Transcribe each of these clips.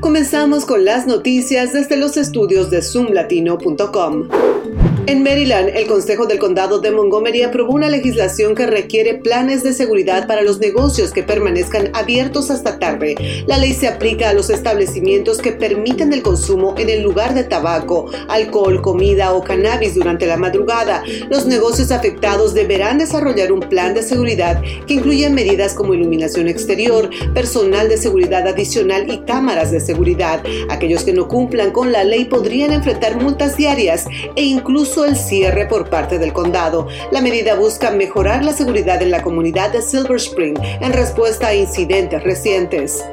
Comenzamos con las noticias desde los estudios de zoomlatino.com. En Maryland, el Consejo del Condado de Montgomery aprobó una legislación que requiere planes de seguridad para los negocios que permanezcan abiertos hasta tarde. La ley se aplica a los establecimientos que permiten el consumo en el lugar de tabaco, alcohol, comida o cannabis durante la madrugada. Los negocios afectados deberán desarrollar un plan de seguridad que incluya medidas como iluminación exterior, personal de seguridad adicional y cámaras de seguridad. Aquellos que no cumplan con la ley podrían enfrentar multas diarias e incluso el cierre por parte del condado. La medida busca mejorar la seguridad en la comunidad de Silver Spring en respuesta a incidentes recientes.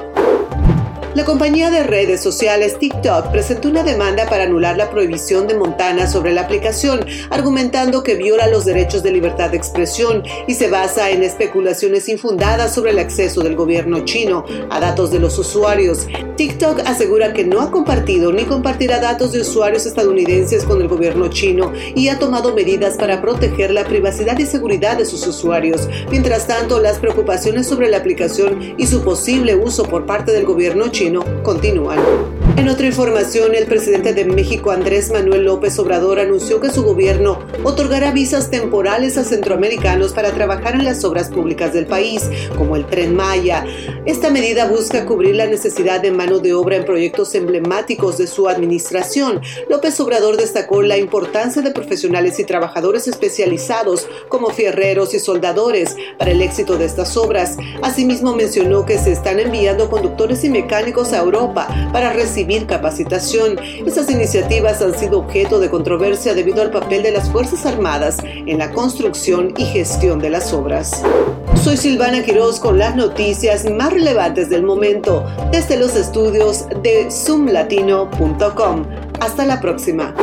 La compañía de redes sociales TikTok presentó una demanda para anular la prohibición de Montana sobre la aplicación, argumentando que viola los derechos de libertad de expresión y se basa en especulaciones infundadas sobre el acceso del gobierno chino a datos de los usuarios. TikTok asegura que no ha compartido ni compartirá datos de usuarios estadounidenses con el gobierno chino y ha tomado medidas para proteger la privacidad y seguridad de sus usuarios. Mientras tanto, las preocupaciones sobre la aplicación y su posible uso por parte del gobierno chino continúan. En otra información, el presidente de México, Andrés Manuel López Obrador, anunció que su gobierno otorgará visas temporales a centroamericanos para trabajar en las obras públicas del país, como el tren Maya. Esta medida busca cubrir la necesidad de mano de obra en proyectos emblemáticos de su administración. López Obrador destacó la importancia de profesionales y trabajadores especializados como fierreros y soldadores para el éxito de estas obras. Asimismo, mencionó que se están enviando conductores y mecánicos a Europa para recibir capacitación. Estas iniciativas han sido objeto de controversia debido al papel de las Fuerzas Armadas en la construcción y gestión de las obras. Soy Silvana Quiroz con las noticias más relevantes del momento desde los estudios de zoomlatino.com. Hasta la próxima.